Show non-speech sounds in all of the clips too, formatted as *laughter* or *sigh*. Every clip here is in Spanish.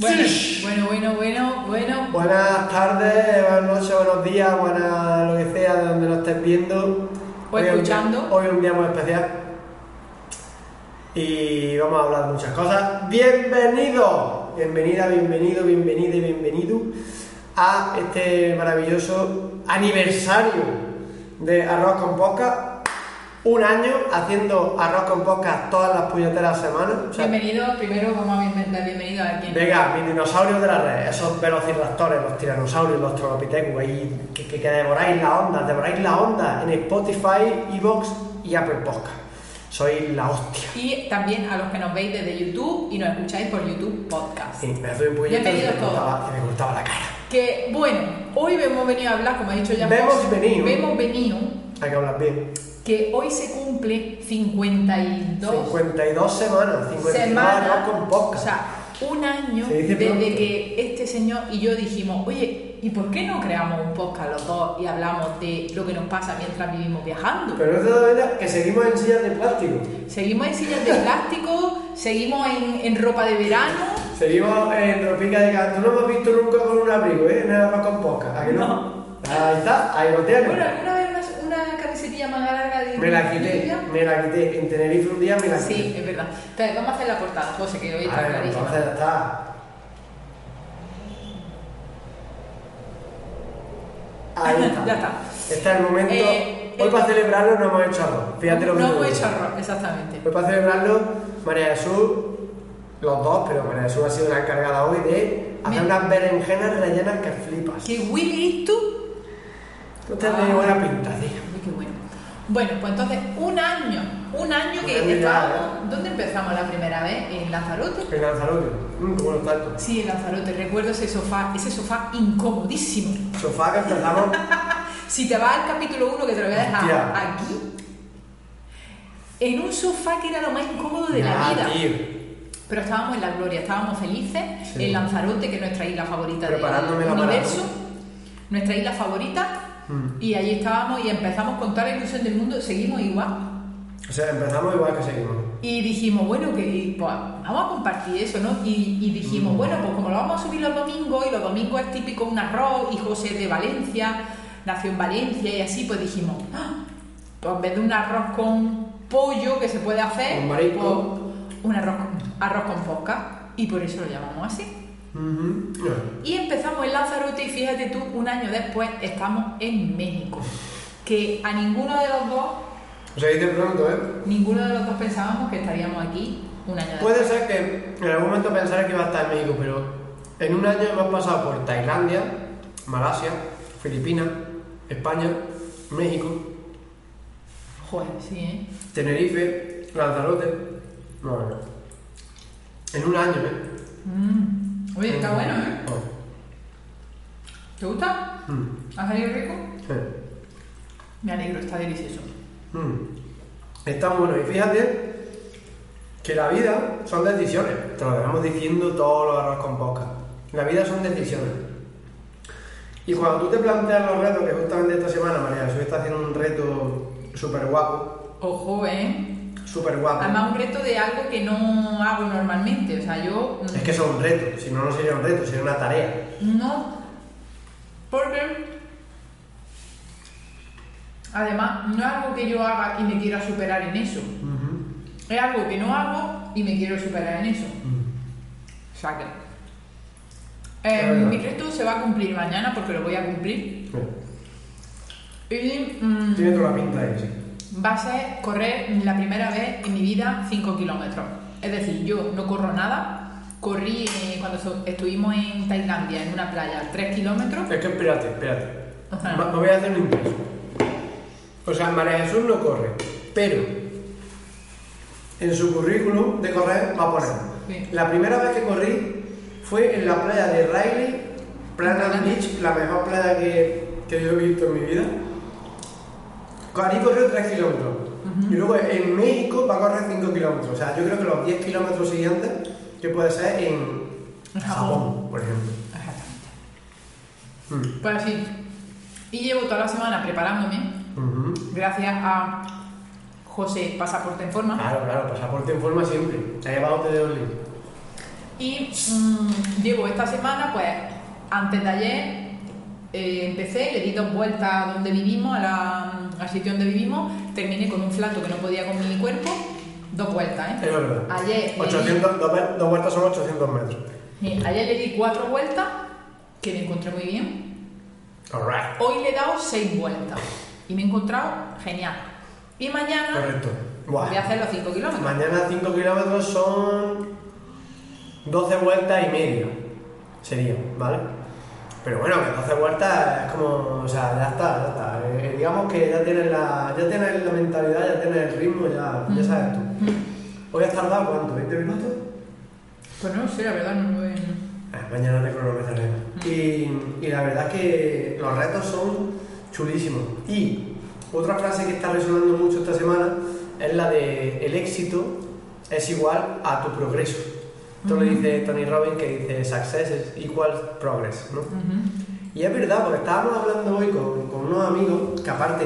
Bueno, bueno, bueno, bueno. Buenas tardes, buenas noches, buenos días, buenas lo que sea de donde nos estés viendo. O Hoy es un escuchando. Hoy es un día muy especial. Y vamos a hablar de muchas cosas. Bienvenido, bienvenida, bienvenido, bienvenida y bienvenido a este maravilloso aniversario de Arroz con Podcast. Un año haciendo arroz con podcast todas las puñeteras semanas. O sea, Bienvenido, primero vamos a dar bienvenido a quien. Venga, mis dinosaurios de la red, esos velociraptores, los tiranosaurios, los tropitecus, ahí que, que, que devoráis la onda, devoráis la onda en Spotify, Evox y Apple Podcast. Sois la hostia. Y también a los que nos veis desde YouTube y nos escucháis por YouTube Podcast. Sí, me doy un puñetazo que Bienvenidos me que cortaba la cara. Que bueno, hoy hemos venido a hablar, como ha dicho ya Vemos venido. Vemos venido Hay que hablar bien. Que hoy se cumple 52 52 semanas, 52 semanas. con O podcast. sea, un año desde pronto. que este señor y yo dijimos, oye, ¿y por qué no creamos un podcast los dos y hablamos de lo que nos pasa mientras vivimos viajando? Pero no te das cuenta que seguimos en sillas de plástico. Seguimos en sillas de plástico, seguimos en, en ropa de verano. Seguimos en ropica de. Tú no has visto nunca con un abrigo, ¿eh? El arroz con podcast. ¿A que no? Ahí está, ahí lo tienes. Bueno, alguna vez una, una camisetilla más larga de. Me la quité, me la quité. En Tenerife un día me la quité. Sí, es verdad. Entonces, vamos a hacer la portada, José, que hoy está Vale, clarísima. entonces ya está. Ahí está. Ya está. Este es el momento. Eh, Hoy para celebrarlo no hemos hecho arroz. Fíjate lo que No hemos hecho arroz, exactamente. Hoy para celebrarlo, María Jesús, los dos, pero María Jesús ha sido la encargada hoy de hacer unas berenjenas rellenas que flipas. ¿Qué Willy tú? No te tiene buena pinta, tío. Bueno. Pues entonces, un año, un año que ya, estábamos. ¿Dónde empezamos la primera vez? ¿En Lanzarote? En Lanzarote. Qué bueno esto. Sí, en Lanzarote. Recuerdo ese sofá, ese sofá incomodísimo. Sofá que empezamos. *laughs* Si te vas al capítulo 1, que te lo voy a dejar Hostia. aquí, en un sofá que era lo más incómodo de la vida. tío. Pero estábamos en la gloria, estábamos felices Sí. en Lanzarote, que es nuestra isla favorita Preparándome la universo, nuestra isla favorita, Mm. y allí estábamos y empezamos con toda la ilusión del mundo, seguimos igual. O sea, empezamos igual que seguimos. Y dijimos, bueno, que pues, vamos a compartir eso, ¿no? Y, y dijimos, Mm. bueno, pues como lo vamos a subir los domingos, y los domingos es típico un arroz, y José de Valencia, nació en Valencia y así, pues dijimos, "Ah, pues en vez de un arroz con pollo que se puede hacer, marisco. pues, un arroz con, arroz con posca, y por eso lo llamamos así. Y empezamos en Lanzarote y fíjate tú, un año después estamos en México, que a ninguno de los dos, O sea, pronto, ¿eh? ninguno de los dos pensábamos que estaríamos aquí un año después. Puede ser que en algún momento pensara que iba a estar en México, pero en un año hemos pasado por Tailandia, Malasia, Filipinas, España, México, Joder, sí, ¿eh? Tenerife, Lanzarote. No, no. En un año, ¿eh? Mm. Oye, está bueno, ¿eh? Oh. ¿Te gusta? Mm. ¿Ha salido rico? Sí. Me alegro, está delicioso. Mm. Está bueno. Y fíjate que la vida son decisiones. Te lo venimos diciendo todos los arroz con boca. La vida son decisiones. Y cuando tú te planteas los retos, que justamente esta semana María Jesús está haciendo un reto súper guapo, Ojo, ¿eh? Súper guapo. Además, un reto de algo que no hago normalmente. O sea, yo. Es que eso es un reto, si no, no sería un reto, sería una tarea. No. Porque. Además, no es algo que yo haga y me quiera superar en eso. Es algo que no hago y me quiero superar en eso. O sea que. eh, mi reto se va a cumplir mañana porque lo voy a cumplir. Y. mm, Tiene toda la pinta ahí, sí. Va a ser correr la primera vez en mi vida 5 kilómetros. Es decir, yo no corro nada. Corrí eh, cuando so- estuvimos en Tailandia, en una playa, 3 kilómetros. Es que espérate, espérate. Ajá. Voy a hacer un impreso. O sea, María Jesús no corre, pero en su currículum de correr va a poner. Sí. La primera vez que corrí fue en la playa de Riley Planet Beach, la mejor playa que, que yo he visto en mi vida. Ahí corrió 3 kilómetros. Y luego en México va a correr 5 kilómetros. O sea, yo creo que los 10 kilómetros siguientes, que puede ser en Japón, por ejemplo. Exactamente. Pues así. Y llevo toda la semana preparándome, gracias a José Pasaporte en Forma. Claro, claro, pasaporte en forma siempre. Abajo te dejo el link. Y mm, llevo esta semana, pues antes de ayer eh, empecé, le di dos vueltas a donde vivimos, a la- al sitio donde vivimos, terminé con un flato que no podía con mi cuerpo, dos vueltas, Es ¿eh? verdad. Ayer, le 800, dos, vueltas son 800 metros. sí, ayer le di cuatro vueltas, que me encontré muy bien. Alright. Hoy le he dado seis vueltas y me he encontrado genial. Y mañana Correcto. Voy a hacer los cinco kilómetros. Mañana 5 kilómetros son 12 vueltas y media. Sería, ¿vale? Pero bueno, que 12 vueltas es como. O sea, ya está, ya está. Eh, digamos que ya tienes la, ya tienes la mentalidad, ya tienes el ritmo, ya, ya sabes tú. Hoy has tardado cuánto? ¿20 minutos? Pues no sé, la verdad, no lo he... Ah, mañana te cronometraré. Y, y la verdad es que los retos son chulísimos. Y otra frase que está resonando mucho esta semana es la de el éxito es igual a tu progreso. Esto lo dice Tony Robbins que dice success is equal progress, ¿no? Y es verdad, porque estábamos hablando hoy con, con unos amigos que aparte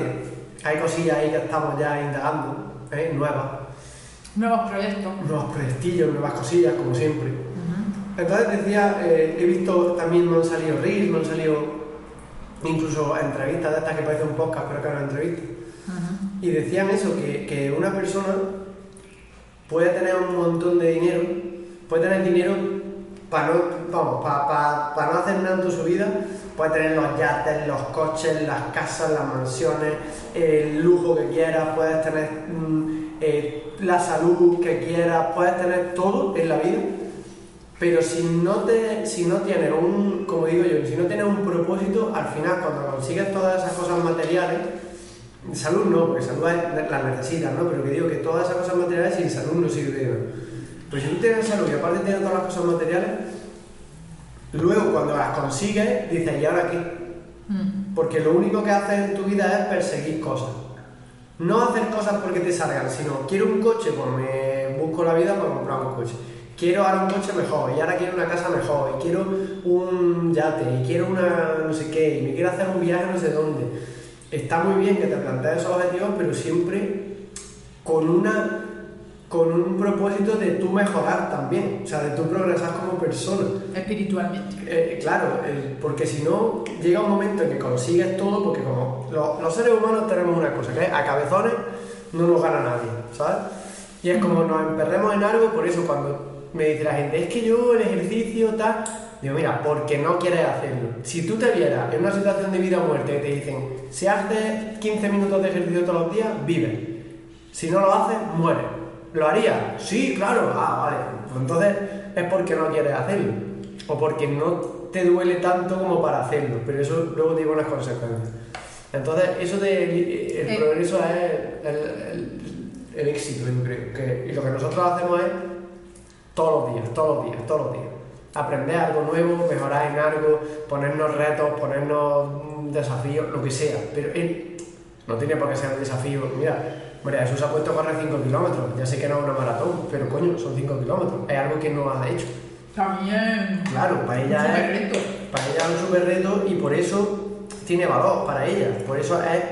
hay cosillas ahí que estamos ya indagando, ¿eh? nuevas, Nuevos proyectos. nuevos proyectillos, nuevas cosillas, como siempre. Entonces decía, eh, he visto también me han salido reels, me han salido incluso entrevistas de estas que parece un podcast, pero que no es entrevista. Y decían eso, que, que una persona puede tener un montón de dinero, puede tener dinero para no, vamos, para, para, no hacer nada en su vida, puede tener los yates, los coches, las casas, las mansiones, el lujo que quieras, puedes tener mm, eh, la salud que quieras, puedes tener todo en la vida, pero si no, te, si no tienes un, como digo yo, si no tienes un propósito, al final cuando consigues todas esas cosas materiales, salud no, porque salud la necesitas, ¿no? Pero que digo que todas esas cosas materiales sin salud no sirve nada. Pero si tú tienes salud y aparte tienes todas las cosas materiales, luego cuando las consigues, dices, ¿y ahora qué? Mm. Porque lo único que haces en tu vida es perseguir cosas. No hacer cosas porque te salgan, sino quiero un coche, pues me busco la vida para comprar un coche. Quiero ahora un coche mejor, y ahora quiero una casa mejor, y quiero un yate, y quiero una no sé qué, y me quiero hacer un viaje no sé dónde. Está muy bien que te plantees esos objetivos, pero siempre con una con un propósito de tú mejorar también, o sea, de tú progresar como persona. Espiritualmente. Eh, claro, eh, porque si no, llega un momento en que consigues todo, porque como lo- los seres humanos tenemos una cosa, que es a cabezones no nos gana nadie, ¿sabes? Y es como nos emperremos en algo, por eso cuando me dice la gente, es que yo el ejercicio tal, digo, mira, porque no quieres hacerlo. Si tú te vieras en una situación de vida o muerte que te dicen, si haces 15 minutos de ejercicio todos los días, vives. Si no lo haces, mueres. ¿Lo harías? Sí, claro. Ah, vale. Pues entonces es porque no quieres hacerlo. O porque no te duele tanto como para hacerlo. Pero eso luego tiene unas consecuencias. Entonces, eso de el Eh. progreso es el, el- el éxito, yo creo. Que, y lo que nosotros hacemos es todos los días, todos los días, todos los días. Aprender algo nuevo, mejorar en algo, ponernos retos, ponernos mm, desafíos, lo que sea. Pero él no tiene por qué ser un desafío. Mira, María Jesús se ha puesto a correr 5 kilómetros. Ya sé que no es una maratón, pero coño, son 5 kilómetros. Es algo que no ha hecho. También. Claro, para Un ella super es, reto. para ella es un super reto y por eso tiene valor para ella. Por eso es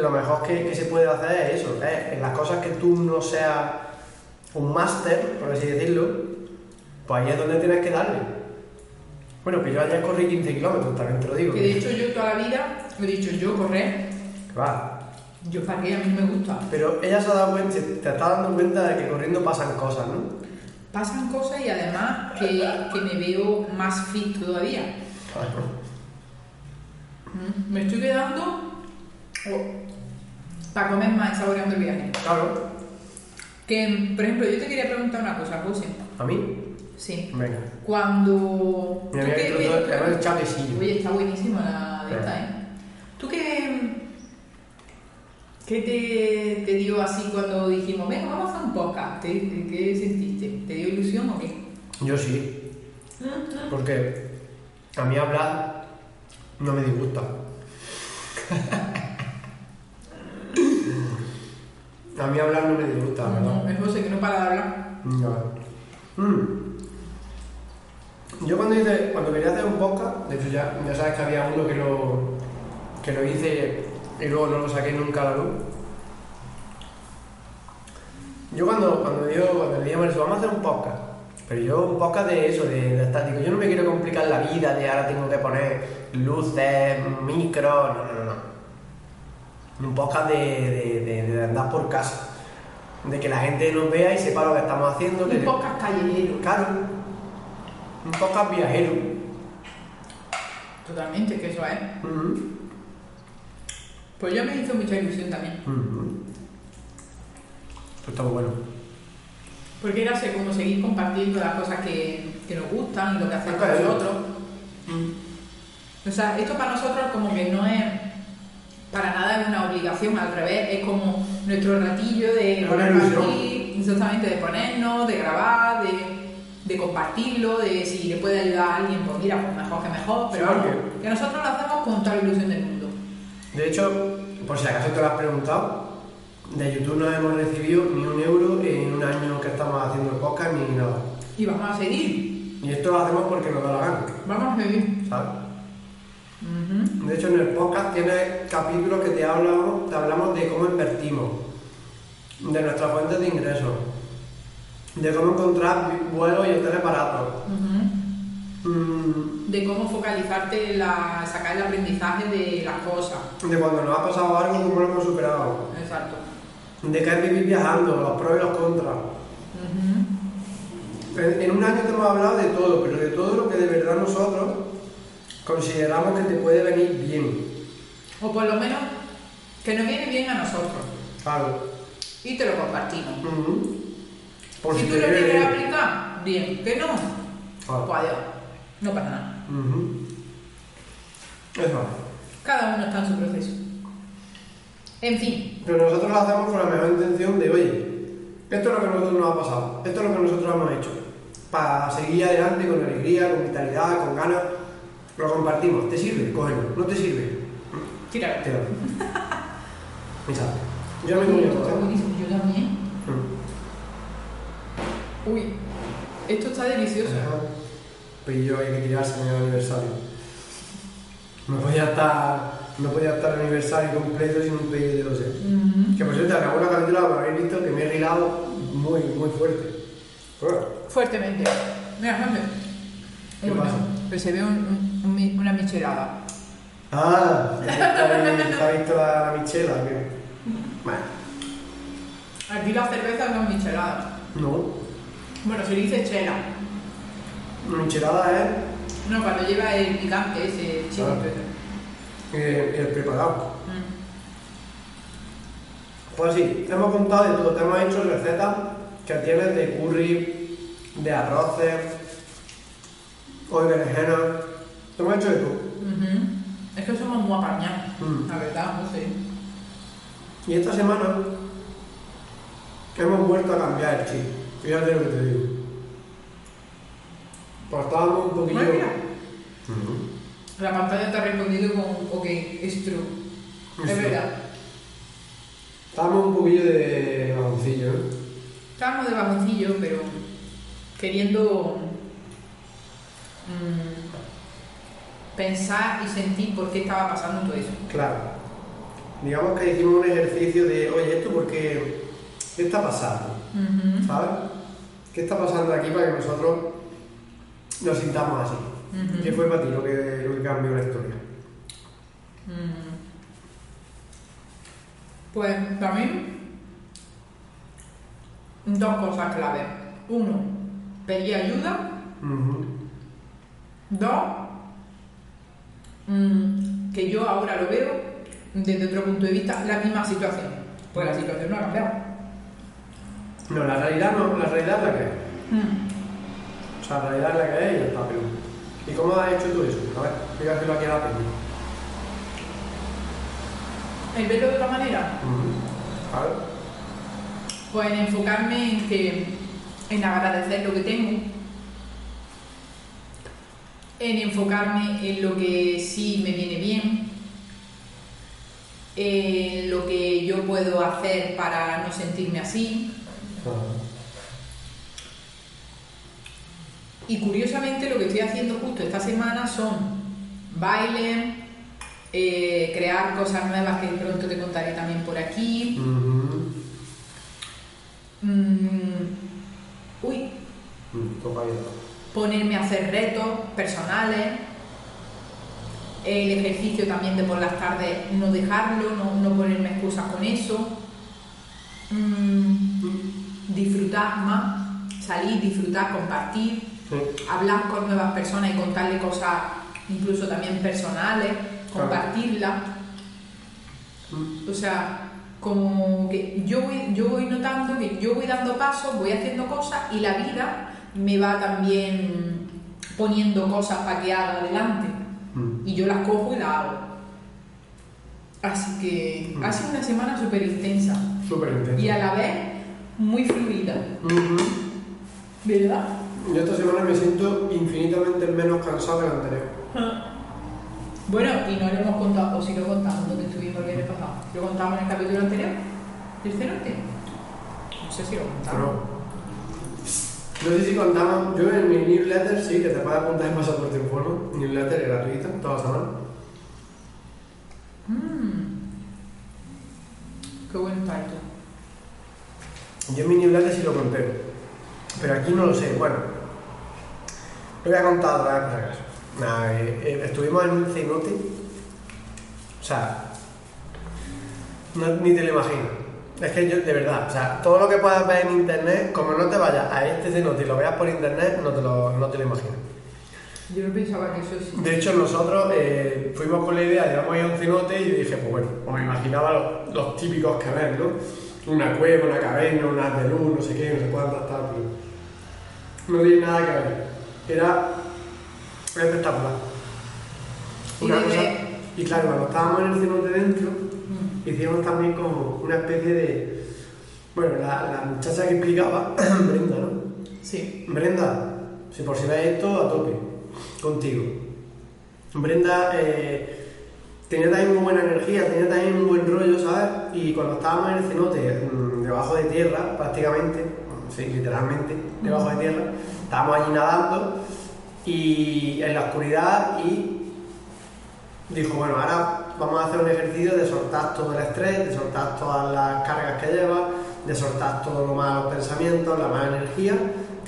lo mejor que, que se puede hacer es eso, es en las cosas que tú no seas un máster, por así decirlo, pues ahí es donde tienes que darle. Bueno, que yo ayer corrí 15 kilómetros, también te lo digo. Que de hecho yo toda la vida he dicho yo correr, Va. Yo para qué, a mí no me gusta. Pero ella se ha dado cuenta, te está dando cuenta de que corriendo pasan cosas, ¿no? Pasan cosas y además que, que me veo más fit todavía. Mm, Me estoy quedando oh, para comer más saboreando el viaje. Claro. Que, por ejemplo, yo te quería preguntar una cosa, José. ¿A mí? Sí. Venga. Cuando. Mira, ¿tú mira, tú- el chapecillo. Oye, está buenísima la de esta, ¿eh? ¿Tú qué, qué te, te dio así cuando dijimos, venga, vamos a hacer un podcast? ¿Qué, qué sentiste? ¿Te dio ilusión o qué? Yo sí. Porque a mí hablar No me disgusta. *laughs* A mí hablar no me disgusta, ¿verdad? No, es José que no para de hablar. No. Mm. Yo cuando hice, cuando quería hacer un podcast, de hecho ya, ya sabes que había uno que lo, que lo hice y luego no lo saqué nunca a la luz. Yo cuando, cuando digo, cuando le dije a vamos a hacer un podcast, pero yo un podcast de eso, de, de estático, yo no me quiero complicar la vida de ahora tengo que poner luces, micro, no, no, no. Un podcast de, de, de- de andar por casa, de que la gente nos vea y sepa lo que estamos haciendo. Un que- podcast callejero. Claro. Un podcast viajero. Totalmente, que eso es. Pues yo me hizo mucha ilusión también. Ujú. Esto está muy bueno. Porque era así como seguir compartiendo las cosas que, que nos gustan y lo que hacemos Claro. nosotros. O sea, esto para nosotros como que no es para nada es una obligación, al revés, es como nuestro ratillo de compartir, exactamente, de ponernos, de grabar, de, de compartirlo, de si le puede ayudar a alguien, pues mira, pues mejor que mejor, pero Sí, vamos, que nosotros lo hacemos con toda la ilusión del mundo. De hecho, por si acaso te lo has preguntado, de YouTube no hemos recibido ni un euro en un año que estamos haciendo el podcast ni nada. Y vamos a seguir, Y esto lo hacemos porque nos da la gana, vamos a seguir. ¿sabes? De hecho, en el podcast tiene capítulos que te hablamos, te hablamos de cómo invertimos, de nuestras fuentes de ingresos, de cómo encontrar vuelos y hoteles baratos. De cómo focalizarte, la, sacar el aprendizaje de las cosas. de cuando nos ha pasado algo, cómo lo hemos superado. Exacto. De qué es vivir viajando, los pros y los contras. En, en un año te hemos hablado de todo, pero de todo lo que de verdad nosotros consideramos que te puede venir bien. O por lo menos que nos viene bien a nosotros. Claro. Y te lo compartimos. Por si si tú lo quieres aplicar, bien. Que no, Claro. pues adiós. No pasa nada. Ujú. Eso. Cada uno está en su proceso. En fin, Pero nosotros lo hacemos con la mejor intención de, oye, esto es lo que a nosotros nos ha pasado, esto es lo que nosotros hemos hecho. Para seguir adelante con alegría, con vitalidad, con ganas, lo compartimos. ¿Te sirve? Cógelo. ¿No te sirve? Tíralo. Mira, yo me comí yo también. Mm. Uy, esto está delicioso. Yo hay que tirarse en el aniversario. No podía estar, no podía estar el aniversario completo sin un pedido de doce. Ujú. Que por cierto, acabo una capítulo que habéis visto que me he rilado muy, muy fuerte. Bueno, Fuertemente. Mira, Jorge. ¿Qué pasa? Pues se ve un- un- un- una michelada. Ah, ¿te has visto la, la michela? Bueno, Aquí la cerveza no es michelada. no. Bueno, se dice chela. La michelada es No, cuando lleva el picante ese chile. Ah. eh, el preparado. Mm. Pues sí, te hemos contado de todo, te hemos hecho recetas que tienes de curry, de arroces, o de berenjena. Te hemos hecho de todo. Es que somos muy apañados, Mm. la verdad, no sé. Y esta semana hemos vuelto a cambiar el chip. Fíjate lo que te digo. Pues estábamos un poquillo. La pantalla te ha respondido con OK, es true. Es verdad. Estábamos un poquillo de bajoncillo, ¿eh? Estábamos de bajoncillo, pero queriendo mm, pensar y sentir por qué estaba pasando todo eso. Claro. Digamos que hicimos un ejercicio de, oye, ¿esto por qué? ¿Qué está pasando? ¿Sabes? ¿Qué está pasando aquí para que nosotros nos sintamos así? Ujú. ¿Qué fue para ti lo que, lo que cambió la historia? Mm. Pues para mí, dos cosas clave. Uno, pedir ayuda. Dos, mm, que yo ahora lo veo desde otro punto de vista, la misma situación. Pues la situación no ha cambiado. No, la realidad no, la realidad es la que. O sea, la realidad es la que es y está. ¿Y cómo has hecho tú eso? A ver, explícaselo aquí a la peña. El verlo de otra manera. A ver. pues en enfocarme en que en agradecer lo que tengo en enfocarme en lo que sí me viene bien, en lo que yo puedo hacer para no sentirme así. Y curiosamente lo que estoy haciendo justo esta semana son baile, eh, crear cosas nuevas que pronto te contaré también por aquí. Mm, uy, Mm, ponerme a hacer retos personales. El ejercicio también de por las tardes no dejarlo, no, no ponerme excusas con eso. Mm, disfrutar más, salir, disfrutar, compartir, Sí. hablar con nuevas personas y contarle cosas incluso también personales, compartirlas. O sea, como que yo voy, yo voy notando que yo voy dando pasos, voy haciendo cosas y la vida me va también poniendo cosas para que haga adelante. Mm. Y yo las cojo y las hago. Así que Mm. ha sido una semana súper intensa Súper intenso. y a la vez muy fluida. ¿verdad? Yo esta semana me siento infinitamente menos cansado que la anterior. *laughs* Bueno, y no lo hemos contado, o si lo contamos, donde estuvimos el viernes pasado. ¿Lo contamos en el capítulo anterior? ¿Del cenote? No sé si lo contamos. No sé si contamos, yo en mi newsletter sí, que te puedes apuntar en pasaporte en fono, newsletter gratuita, toda la semana. Mm. Qué buen title. Yo en mi newsletter sí lo conté, pero aquí no lo sé. Bueno, lo voy a contar otra vez por acaso. Nada, eh, eh, estuvimos en un cenote, o sea, no- ni te lo imaginas. Es que yo, de verdad, o sea, todo lo que puedas ver en internet, como no te vayas a este cenote y lo veas por internet, no te lo, no te lo imaginas. Yo no pensaba que eso sí. De hecho, nosotros eh, fuimos con la idea de vamos a ir a un cenote y dije, pues bueno, pues me imaginaba los, los típicos que ves, ¿no? Una cueva, una caverna, un haz de luz, no sé qué, no sé cuántas, tal, pero no tiene nada que ver. Era espectacular. Y Una de cosa- y claro, cuando estábamos en el cenote dentro, Mm. hicimos también como una especie de... Bueno, la, la muchacha que explicaba, *clears throat* Brenda, ¿no? Sí. Brenda, si por si ves esto, a tope, contigo. Brenda eh, tenía también muy buena energía, tenía también un buen rollo, ¿sabes? Y cuando estábamos en el cenote, mm, debajo de tierra, prácticamente, sí, literalmente, debajo de tierra, estábamos allí nadando y en la oscuridad y dijo, bueno, ahora vamos a hacer un ejercicio de soltar todo el estrés, de soltar todas las cargas que lleva, de soltar todos los malos pensamientos, la mala energía.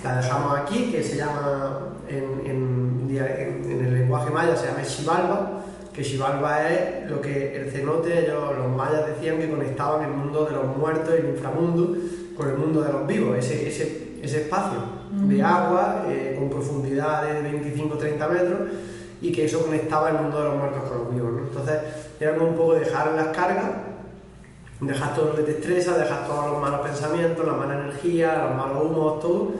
La dejamos aquí, que se llama, en, en el lenguaje maya, se llama Shivalba, que Shivalba es lo que el cenote, los mayas decían que conectaban el mundo de los muertos y el inframundo con el mundo de los vivos, ese, ese, ese espacio de agua eh, con profundidad de 25-30 metros y que eso conectaba el mundo de los muertos con los vivos. ¿no? Entonces, era como un poco dejar las cargas, dejar todo lo que te estresa, dejar todos los malos pensamientos, la mala energía, los malos humos, todo,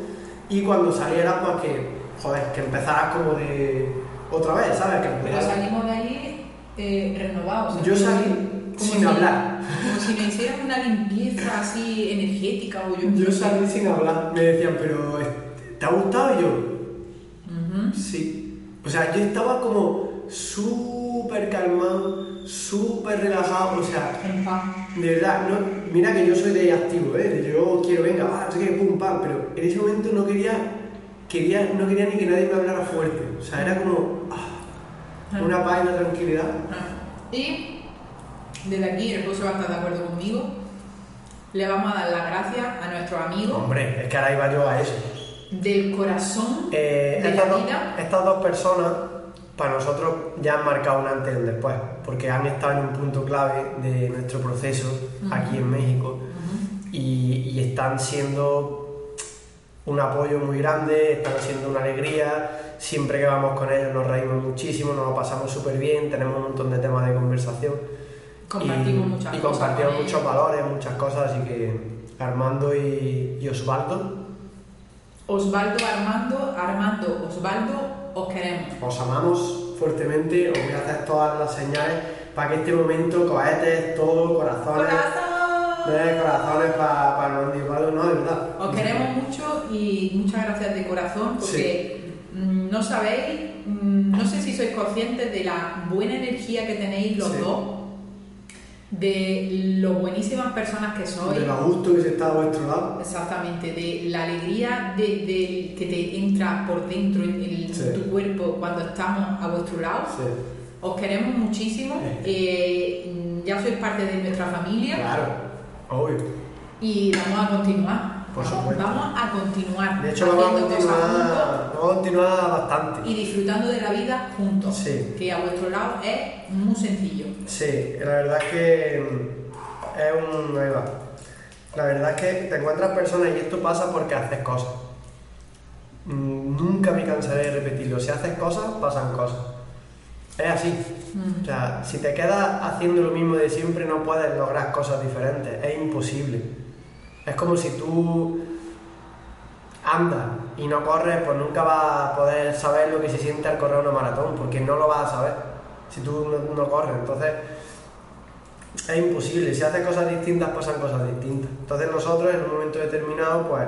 y cuando salieras, pues que, joder, que empezaras como de otra vez, ¿sabes? Que Pero empezaras- salimos de ahí eh, renovados. Yo salí sin si- hablar. Como si me hicieran una limpieza así energética o yo. Yo salí sin hablar, me decían, pero ¿te ha gustado? Y yo. Sí. O sea, yo estaba como súper calmado, súper relajado, o sea, de verdad, no, mira que yo soy de activo, ¿eh? De yo quiero, venga, va, no sé qué, pum, pam, pero en ese momento no quería, quería, no quería ni que nadie me hablara fuerte, o sea, era como ah, una paz y una tranquilidad. Ah. Y desde aquí, el José va a estar de acuerdo conmigo. Le vamos a dar las gracias a nuestros amigos Hombre, es que ahora iba yo a eso. Del corazón Eh, de estas, la dos, vida. estas dos personas, para nosotros, ya han marcado un antes y un después, porque han estado en un punto clave de nuestro proceso aquí en México y, y están siendo un apoyo muy grande, están siendo una alegría. Siempre que vamos con ellos nos reímos muchísimo, nos lo pasamos súper bien, tenemos un montón de temas de conversación. Compartimos y, muchas y cosas. compartimos muchos valores, muchas cosas, así que Armando y, y Osvaldo, Osvaldo Armando, Armando Osvaldo, os queremos. os amamos fuertemente, os voy a hacer todas las señales para que este momento, cohetes, todo, corazones, ¡Corazón! eh, corazones para y Osvaldo, no, de verdad. Os queremos mucho y muchas gracias de corazón porque mm, no sabéis mm, no sé si sois conscientes de la buena energía que tenéis los Sí. dos, de lo buenísimas personas que sois. De lo a gusto que se está a vuestro lado. Exactamente, de la alegría de, de- que te entra por dentro en, Sí. tu cuerpo cuando estamos a vuestro lado. Sí. Os queremos muchísimo, eh, ya sois parte de nuestra familia Claro, obvio. y vamos a continuar. Por vamos, a continuar De hecho, vamos a continuar, vamos a continuar bastante. y disfrutando de la vida juntos, que a vuestro lado es muy sencillo. Sí, la verdad es que mm, es un. Ahí va. La verdad es que te encuentras personas y esto pasa porque haces cosas. Mm, Nunca me cansaré de repetirlo. Si haces cosas, pasan cosas. Es así. O sea, si te quedas haciendo lo mismo de siempre, no puedes lograr cosas diferentes. Es imposible. Es como si tú andas y no corres, pues nunca vas a poder saber lo que se siente al correr una maratón, porque no lo vas a saber si tú no, corres. Entonces, es imposible. Si haces cosas distintas, pasan cosas distintas. Entonces, nosotros en un momento determinado, pues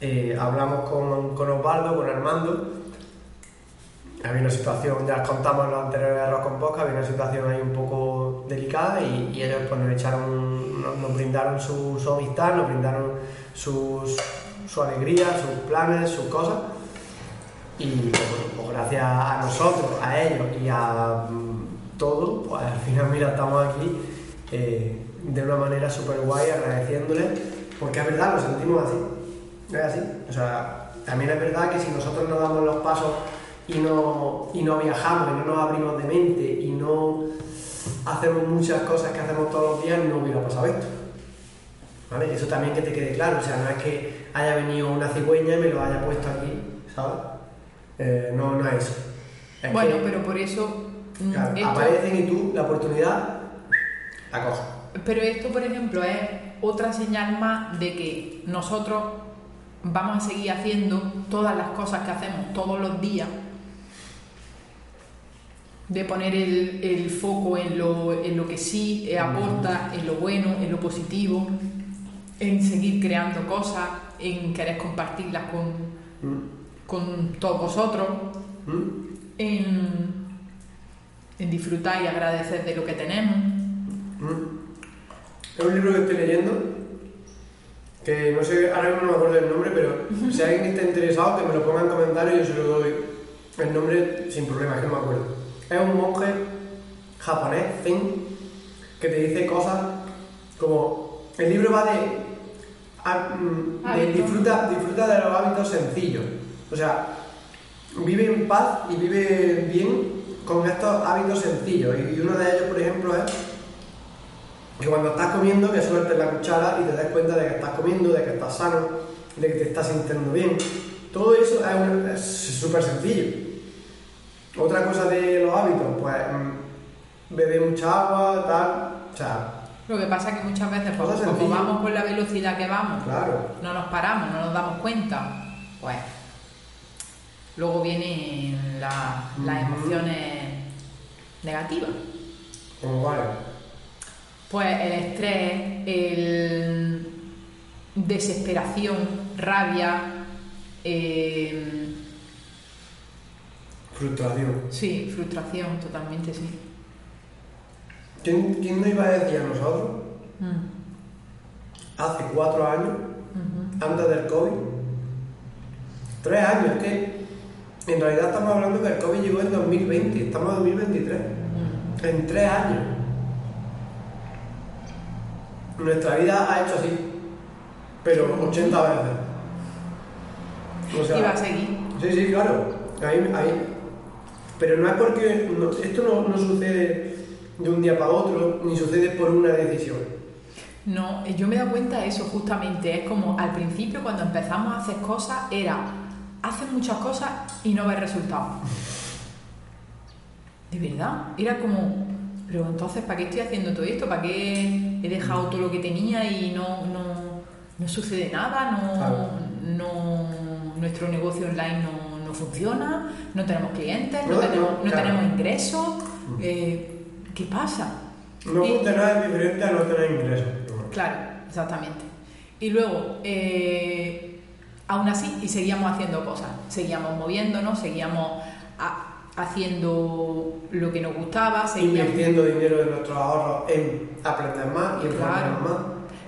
eh, hablamos con, con Osvaldo, con Armando. Había una situación, ya os contamos en los anteriores errores con Posca, había una situación ahí un poco delicada y, ellos pues nos echaron, nos, nos brindaron su, amistad, nos brindaron sus, su alegría, sus planes, sus cosas. Y pues, pues gracias a nosotros, a ellos y a todo, pues al final mira, estamos aquí eh, de una manera súper guay agradeciéndoles, porque es verdad, lo sentimos así, es así. O sea, también es verdad que si nosotros no damos los pasos y no, y no viajamos, y no nos abrimos de mente y no hacemos muchas cosas que hacemos todos los días, no hubiera pasado esto. ¿Vale? Eso también que te quede claro, o sea, no es que haya venido una cigüeña y me lo haya puesto aquí, ¿sabes? Eh, no, no es eso. Es bueno, que, pero por eso claro, esto- aparecen y tú la oportunidad la coges. Pero esto, por ejemplo, es otra señal más de que nosotros vamos a seguir haciendo todas las cosas que hacemos todos los días, de poner el, el foco en lo, en lo que sí eh, aporta, en lo bueno, en lo positivo, en seguir creando cosas, en querer compartirlas con, Mm, con todos vosotros, mm, en, en disfrutar y agradecer de lo que tenemos. mm. Es un libro que estoy leyendo, que no sé, ahora mismo no me acuerdo del nombre, pero si alguien está interesado, que me lo ponga en comentarios y yo se lo doy el nombre sin problema, es que no me acuerdo. Es un monje japonés, Zen, que te dice cosas como... El libro va de... a- mm, de disfruta, disfruta de los hábitos sencillos. O sea, vive en paz y vive bien con estos hábitos sencillos. Y uno de ellos, por ejemplo, es que cuando estás comiendo, que sueltes la cuchara y te des cuenta de que estás comiendo, de que estás sano, de que te estás sintiendo bien. Todo eso es súper sencillo. Otra cosa de los hábitos, pues mm, beber mucha agua, tal. O sea, Lo que pasa es que muchas veces, pues, como vamos con la velocidad que vamos, claro. no nos paramos, no nos damos cuenta, pues luego vienen la- las emociones negativas. Como vale. Pues el estrés, el desesperación, rabia, eh, Frustración. sí, frustración, totalmente sí. ¿Quién, quién nos iba a decir a nosotros Mm, hace cuatro años, antes del COVID? Tres años, que en realidad estamos hablando que el COVID llegó en 2020, estamos en 2023. Mm. En tres años. Nuestra vida ha hecho así, pero 80 veces. O sea, Y va a seguir. Sí, sí, claro. Ahí, ahí. Pero no es porque. no- esto no, no sucede de un día para otro, ni sucede por una decisión. No, yo me he dado cuenta de eso justamente. Es como al principio cuando empezamos a hacer cosas era hacer muchas cosas y no ver resultados. De verdad, era como, pero entonces ¿para qué estoy haciendo todo esto? ¿Para qué he dejado todo lo que tenía y no, no, no sucede nada? No, Claro. no, nuestro negocio online no, no funciona, no tenemos clientes, no, tenemos, claro. tenemos ingresos. eh, ¿Qué pasa? No funcionar es diferente a no tener ingresos. Claro, exactamente. Y luego, eh, aún así, y seguíamos haciendo cosas, seguíamos moviéndonos, seguíamos a- haciendo lo que nos gustaba, seguíamos, Invirtiendo dinero de nuestros ahorros en aprender más y en Claro. más.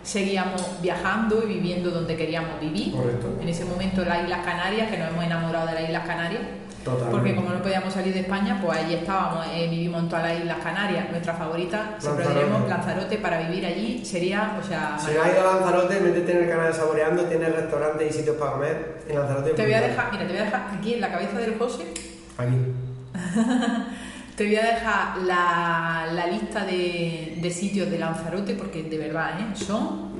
seguíamos viajando y viviendo donde queríamos vivir. Correcto. En ese momento las Islas Canarias, que nos hemos enamorado de las Islas Canarias. Totalmente. Porque como no podíamos salir de España, pues allí estábamos, eh, vivimos en todas las Islas Canarias. Nuestra favorita, siempre Lanzarote. diremos, Lanzarote para vivir allí sería, o sea, Si no has ido a Lanzarote, métete en el canal de Saboreando, tiene restaurantes y sitios para comer en Lanzarote. te voy a dejar, mira, te voy a dejar aquí en la cabeza del José, Aquí. *laughs* te voy a dejar la, la lista de, de sitios de Lanzarote, porque de verdad, ¿eh? son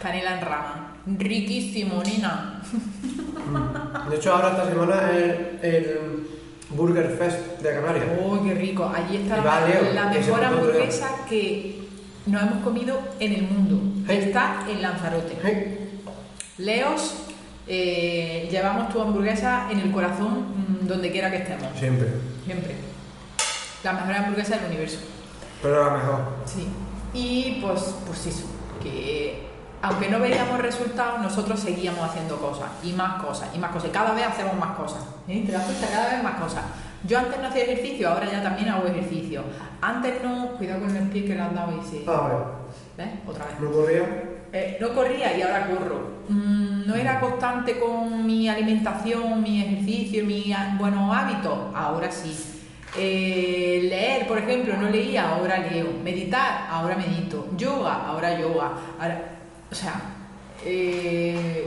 canela en rama. Riquísimo, nena. De hecho, ahora esta semana es el, el Burger Fest de Canarias. ¡Oh, qué rico! Allí está Leo, la mejor hamburguesa que nos hemos comido en el mundo. Hey. Está en Lanzarote. Leos, eh, llevamos tu hamburguesa en el corazón mm, donde quiera que estemos. Siempre. Siempre. La mejor hamburguesa del universo. Pero la mejor. Sí. Y pues, pues eso, que aunque no veíamos resultados, nosotros seguíamos haciendo cosas, y más cosas, y más cosas. Y cada vez hacemos más cosas. ¿eh? ¿Te das cuenta? Cada vez más cosas. Yo antes no hacía ejercicio, ahora ya también hago ejercicio. Antes no, cuidado con el pie que le has dado y se. Ah. ¿Ves? Otra vez. No corría. Eh, no corría y ahora corro. Mm, no era constante con mi alimentación, mi ejercicio, mis buenos hábitos. Ahora sí. Eh, leer, por ejemplo, no leía, ahora leo. Meditar, ahora medito. Yoga, ahora yoga. Ahora, o sea, eh,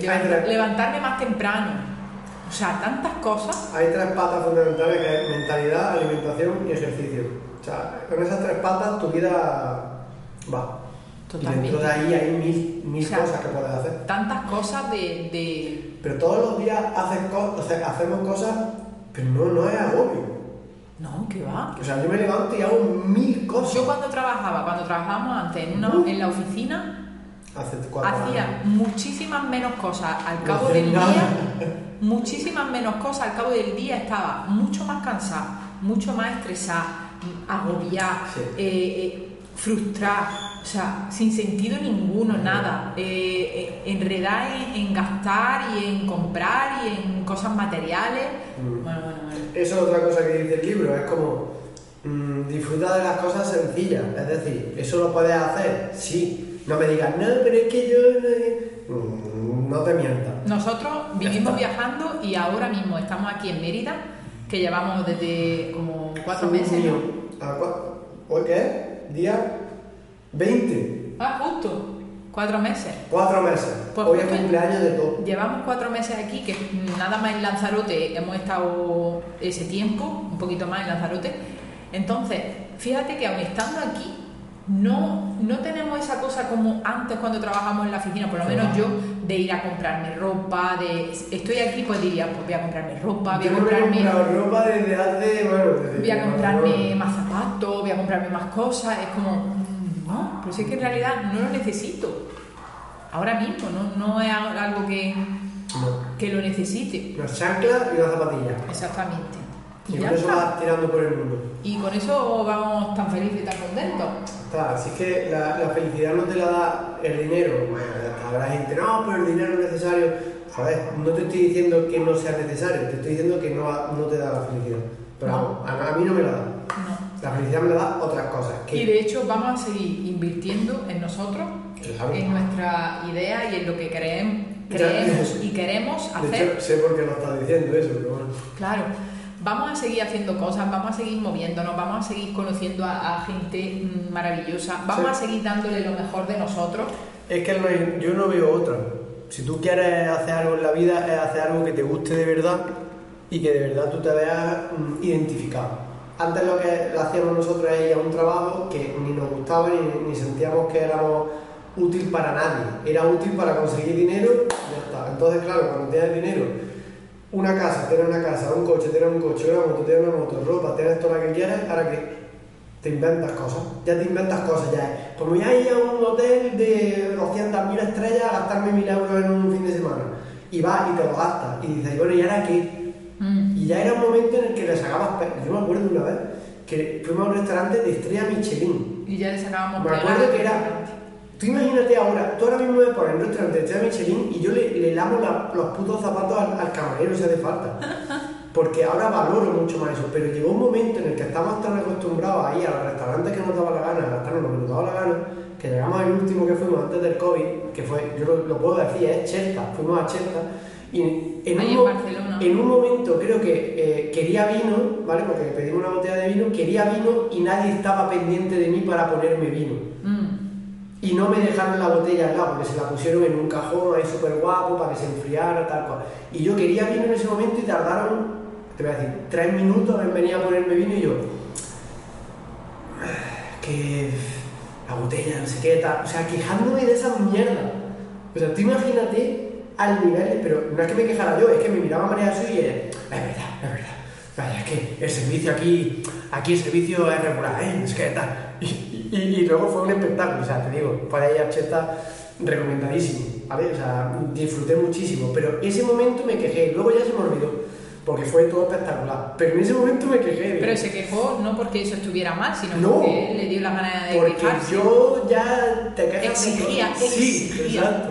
levantarme más temprano. O sea, tantas cosas. Hay tres patas fundamentales que es mentalidad, alimentación y ejercicio. O sea, con esas tres patas tu vida va. Totalmente. Y dentro de ahí hay mil, mil O sea, cosas que puedes hacer. Tantas cosas de, de- Pero todos los días haces o sea, hacemos cosas, pero no, no es agobio. No, ¿qué va? O sea, yo me levanto y hago mil cosas. Yo cuando trabajaba, cuando trabajábamos antes en, una- Uh. en la oficina, Hace cuatro hacía años. muchísimas menos cosas al cabo del nada. día, muchísimas menos cosas al cabo del día estaba mucho más cansada, mucho más estresada, agobiada, Sí. eh, eh, frustrada, o sea, sin sentido ninguno, nada, eh, eh, enredada en, en gastar y en comprar y en cosas materiales. Mm. Bueno, bueno, bueno. Eso es otra cosa que dice el libro, es como mm, disfruta de las cosas sencillas. Es decir, ¿eso lo puedes hacer? Sí. No me digas, no, pero es que yo no. Mm, no te mientas. Nosotros vivimos viajando y ahora mismo estamos aquí en Mérida, que llevamos desde como cuatro meses. ¿no? ¿A cua- ¿Hoy qué es? Día 20. Ah, justo, cuatro meses. Cuatro meses. Pues Hoy es cumpleaños de todo. Llevamos cuatro meses aquí, que nada más en Lanzarote hemos estado ese tiempo, un poquito más en Lanzarote. Entonces, fíjate que aun estando aquí, no, no tenemos esa cosa como antes cuando trabajamos en la oficina, por lo menos yo, de ir a comprarme ropa, de estoy aquí, pues diría, pues voy a comprarme ropa, voy a Yo he comprarme... comprado ropa desde hace. Bueno, desde voy a comprarme más zapatos, voy a comprarme más cosas, es como, mm, no, pero si es que en realidad no lo necesito. Ahora mismo, no, no es algo que, No. que lo necesite. Unas chanclas y unas zapatillas. Exactamente. Y con eso vas tirando por el mundo. Y con eso vamos tan felices y tan contentos. Está, así que la, la felicidad no te la da el dinero. Bueno, habrá gente, no, pero el dinero es necesario. Joder, no te estoy diciendo que no sea necesario, te estoy diciendo que no, no te da la felicidad. Pero No. vamos, a, a mí no me la da. No. La felicidad me la da otras cosas. Que, Y de hecho vamos a seguir invirtiendo en nosotros, Claro. en nuestra idea y en lo que creemos, Ya. creemos y queremos de hacer. hecho, sé por qué lo estás diciendo eso, pero bueno. Claro, vamos a seguir haciendo cosas, vamos a seguir moviéndonos, vamos a seguir conociendo a, a gente mm, maravillosa, vamos Sí. a seguir dándole lo mejor de nosotros. Es que no hay- yo no veo otra. Si tú quieres hacer algo en la vida, es hacer algo que te guste de verdad y que de verdad tú te veas mm, identificado. Antes lo que hacíamos nosotros es ir a un trabajo que ni nos gustaba ni, ni sentíamos que éramos útil para nadie. Era útil para conseguir dinero y ya está. Entonces, claro, cuando tienes dinero, una casa, tienes una casa, un coche, tienes un coche, una moto, tienes una moto, ropa, tienes todo lo que quieres, ahora que te inventas cosas, ya te inventas cosas, ya es. Como ya ir a un hotel de 200.000 estrellas a gastarme 1.000 euros en un fin de semana. Y vas y te lo gastas. Y dices, bueno, ¿y ahora qué? Mm, Y ya era un momento en el que le sacabas. Yo me acuerdo de una vez que fuimos a un restaurante de estrella Michelin. Y ya le sacábamos Me acuerdo que era. Tú imagínate ahora, tú ahora mismo me pones en un restaurante de Michelin y yo le, le lamo la- los putos zapatos al, al camarero si hace falta. porque ahora valoro mucho más eso, pero llegó un momento en el que estamos tan acostumbrados a ir a los restaurantes que nos daba la gana, a gastarnos lo que nos daba la gana, que llegamos al último que fuimos antes del COVID, que fue, yo lo, lo puedo decir, es Cherta, fuimos a Cherta, y en, Ahí un, en Barcelona. en un momento creo que eh, quería vino, ¿vale? Porque pedimos una botella de vino, quería vino y nadie estaba pendiente de mí para ponerme vino. Mm. Y no me dejaron la botella al lado, porque se la pusieron en un cajón ahí súper guapo para que se enfriara, tal cual. Y yo quería vino en ese momento y tardaron, te voy a decir, tres minutos en venir a ponerme vino y yo. Que. La botella, no sé qué, tal. O sea, quejándome de esa mierda. O sea, tú imagínate al nivel, pero no es que me quejara yo, es que me miraba María Jesús y era, es verdad, es verdad. Vaya, es que el servicio aquí, aquí el servicio es regular, ¿eh? Es que tal. Y, y- y luego fue un espectáculo, o sea, te digo, para ir a Cheta recomendadísimo, ¿vale? O sea, disfruté muchísimo, pero ese momento me quejé, luego ya se me olvidó, porque fue todo espectacular, pero en ese momento me quejé. digo, Pero se quejó no porque eso estuviera mal, sino No. porque le dio la gana de porque quejarse. yo ya te quejas Exigía, todo. Sí, exigía. exacto.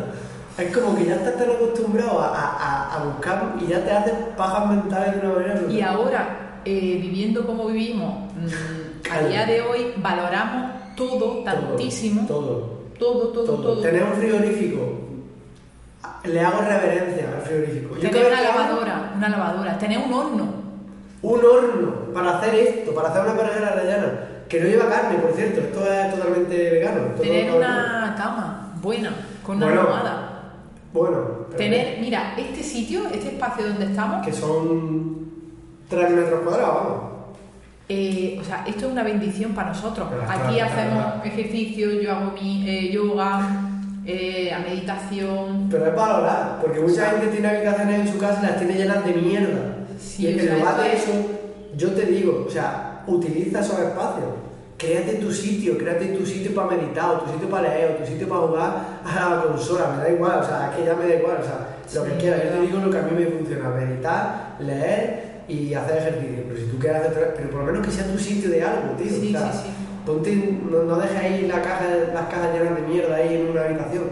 Es como que ya estás tan acostumbrado a, a- a- buscar y ya te haces pajas mentales de una manera. Y ahora, eh, viviendo como vivimos, mm, a día de hoy valoramos todo tantísimo. Todo. Todo, todo, todo. todo. Tener un frigorífico. Le hago reverencia al frigorífico. Tener una hago lavadora, una lavadora, tener un horno. Un horno para hacer esto, para hacer una perejera rellena. Que no lleva carne, por cierto. Esto es totalmente vegano. todo Tener todo- una cama buena, con una Bueno. almohada. Bueno. Tener, mira, este sitio, este espacio donde estamos, Que son 3 metros cuadrados, vamos. Eh, o sea, esto es una bendición para nosotros. Aquí hacemos ejercicio, yo hago mi eh, yoga, eh, a meditación. Pero es valorar, porque mucha gente tiene habitaciones en su casa y las tiene llenas de mierda. Sí, y en lugar de eso, yo te digo, o sea, utiliza esos espacios. Créate tu sitio, créate tu sitio para meditar, o tu sitio para leer, o tu sitio para jugar a la consola, me da igual, o sea, es que ya me da igual, o sea, lo que Sí, quieras, yo te digo lo que a mí me funciona, meditar, leer y hacer ejercicio, pero si tú quieres hacer, pero por lo menos que sea tu sitio de algo, tío, Sí, o sea, sí, sí. ponte, no, no dejes ahí la caja, las cajas llenas de mierda ahí en una habitación,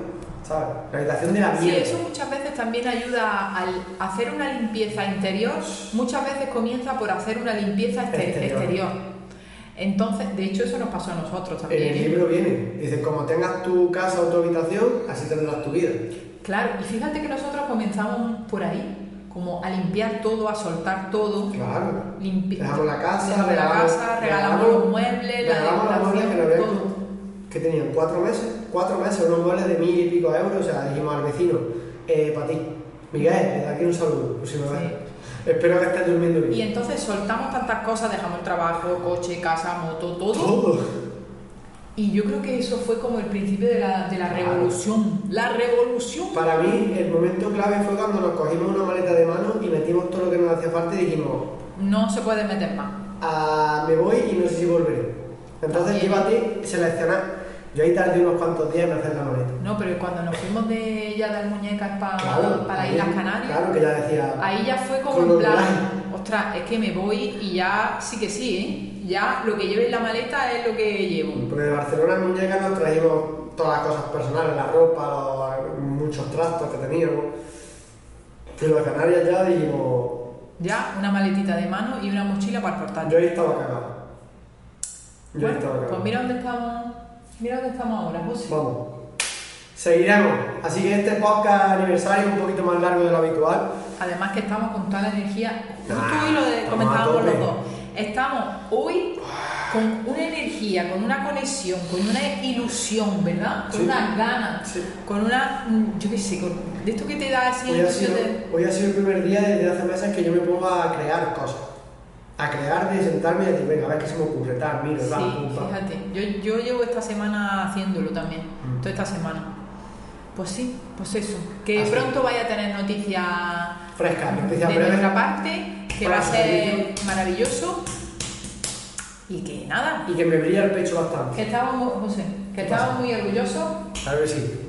¿sabes? La habitación de la Sí, mierda. eso muchas veces también ayuda al hacer una limpieza interior. Muchas veces comienza por hacer una limpieza exter- Exterior. exterior. Entonces, de hecho, eso nos pasó a nosotros En también. el ¿eh? libro viene, dice, como tengas tu casa o tu habitación, así tendrás tu vida. Claro, y fíjate que nosotros comenzamos por ahí, como a limpiar todo, a soltar todo. Claro. Dejamos la casa, dejamos la regalamos, casa, regalamos los muebles, la regalamos los muebles que, todo. que tenían cuatro meses, cuatro meses, unos muebles de mil y pico euros, o sea, dijimos al vecino, eh, para ti, Miguel, desde aquí un saludo, por si me ves. Espero que estés durmiendo bien. Y entonces soltamos tantas cosas, dejamos el trabajo, coche, casa, moto, todo. Todo. Y yo creo que eso fue como el principio de la, de la revolución. La revolución. Para mí, el momento clave fue cuando nos cogimos una maleta de mano y metimos todo lo que nos hacía falta y dijimos, No se puede meter más. "Ah, me voy y no sé si volveré. Entonces, También. llévate, seleccionar. Yo ahí tardé unos cuantos días en hacer la maleta. No, pero cuando nos fuimos de ya de muñecas pa- Claro, para ahí- ir a las Canarias, Claro, que ya decía. ahí ya fue como en plan. Ostras, es que me voy y ya sí que sí, ¿eh? Ya lo que lleve en la maleta es lo que llevo. Porque de Barcelona en Muñeca nos trajimos todas las cosas personales, la ropa, los- muchos trastos que teníamos. Pero a Canarias ya dijimos. Ya una maletita de mano y una mochila para el Yo ahí estaba cagado. Yo ahí Bueno, estaba cagado. pues mira dónde estamos, mira dónde estamos ahora, José. Vamos. Seguiremos. Así que este podcast aniversario es un poquito más largo de lo habitual. Además que estamos con toda la energía, justo Ah, hoy lo comentábamos los dos, estamos hoy con una energía, con una conexión, con una ilusión, ¿verdad? Con Sí. unas ganas, Sí. con una, mm, yo qué sé, con, de esto que te da así Hoy ha, ilusión sido, de... hoy ha sido el primer día desde hace meses que yo me pongo a crear cosas. A crear, de sentarme y decir, venga, a ver qué se me ocurre, tal, miro, Sí, tal, pum, pam. fíjate, yo, yo llevo esta semana haciéndolo también, Mm. toda esta semana. Pues sí, pues eso, que Así. pronto vaya a tener noticias fresca, de parte, que va a ser maravilloso y que nada. Y que me brilla el pecho bastante. Que estábamos, José, que estábamos muy orgullosos. Claro que sí.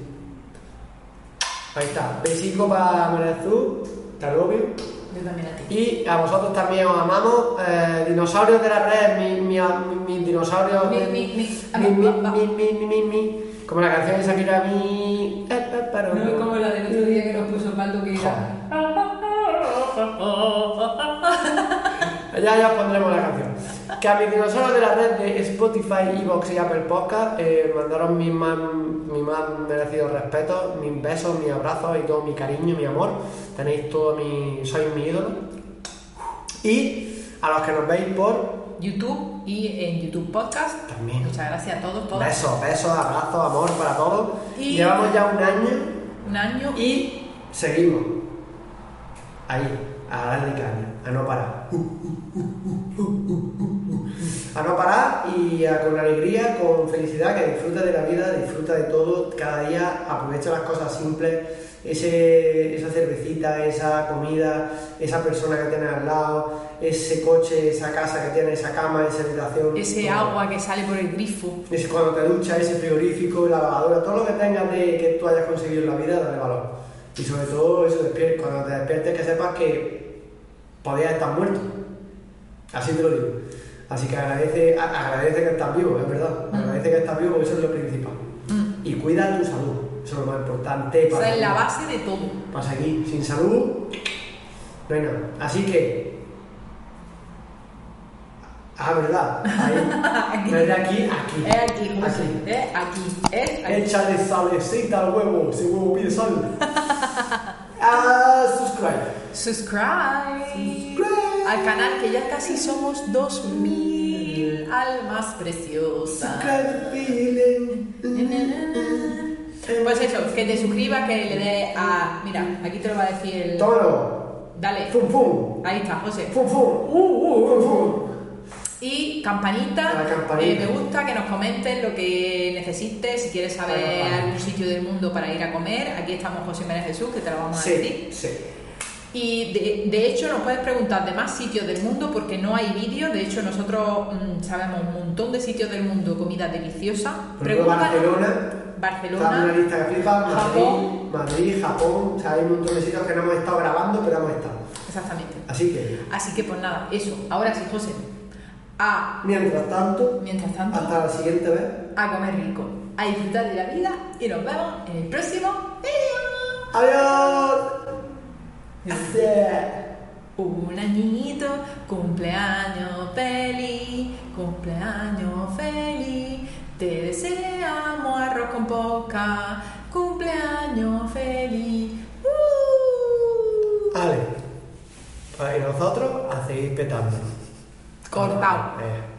Ahí está, besico para Marazú, te Yo también a ti. Y a vosotros también os amamos. Eh, dinosaurios de la red, mi, mi, mi, mi dinosaurios. Mi, de, mi, mi, mi, mi, Como la canción de Shakira, mi. Eh, no, es como la del otro día que nos puso el Pato que era ya, ya os pondremos la canción. Que a mis dinosaurios de la red de Spotify, Evox y Apple Podcast eh, mandaron mis más, mi más merecidos respetos, mis besos, mis abrazos y todo mi cariño, mi amor. Tenéis todo mi. sois mi ídolo. Y a los que nos veis por YouTube y en YouTube Podcast. También. Muchas gracias a todos, todas. besos, besos, abrazos, amor para todos. Y- Llevamos ya un año Un año. y seguimos. Ahí, a darle caña, a no parar. A no parar y a- con alegría, con felicidad, que disfruta de la vida, disfruta de todo, cada día aprovecha las cosas simples, ese, esa cervecita, esa comida, esa persona que tienes al lado, ese coche, esa casa que tienes, esa cama, esa habitación. Ese todo. agua que sale por el grifo. Ese cuando te duchas, ese frigorífico, la lavadora, todo lo que tengas de que tú hayas conseguido en la vida, dale valor. Y sobre todo eso, cuando te despiertes que sepas que podías estar muerto. Así te lo digo. Así que agradece, agradece que estás vivo, es verdad. Agradece que estás vivo, porque eso es lo principal. Mm. Y cuida tu salud, eso es lo más importante. Para es la base de todo. Para seguir. Sin salud, no hay nada. Así que. Ah, verdad. Ahí. *laughs* No es de aquí, aquí. Es aquí, José. Aquí. Es aquí. Es aquí. Échale salecita al huevo, ese huevo pide sal. *laughs* Ah, subscribe. Subscribe. Subscribe. al canal que ya casi somos 2000 almas preciosas. Pues eso, que te suscribas, que le dé a. Mira, aquí te lo va a decir el. Tómalo. Dale. Fum, fum. Ahí está, José. Fum, fum. Uh, uh, fum, fum. Y campanita, La campanita. eh, me gusta que nos comenten lo que necesites, si quieres saber algún sitio del mundo para ir a comer, aquí estamos José María Jesús, que te lo vamos a Sí, decir. sí. Y de, de hecho nos puedes preguntar de más sitios del mundo porque no hay vídeo, de hecho nosotros mm, sabemos un montón de sitios del mundo, comida deliciosa. Ejemplo, Barcelona. Está Barcelona, una lista que flipa. Madrid, Japón. Madrid, Japón. O sea, hay un montón de sitios que no hemos estado grabando, pero hemos estado. exactamente. Así que, Así que pues nada, eso. Ahora sí, José, a, mientras tanto, mientras tanto, hasta la siguiente vez. a comer rico, a disfrutar de la vida y nos vemos en el próximo vídeo. ¡Adiós! Un añito, cumpleaños feliz, cumpleaños feliz. Te deseamos arroz con poca, cumpleaños feliz. ¡Uh! Vale. Pues nosotros a seguir petando. Cortado. Eh.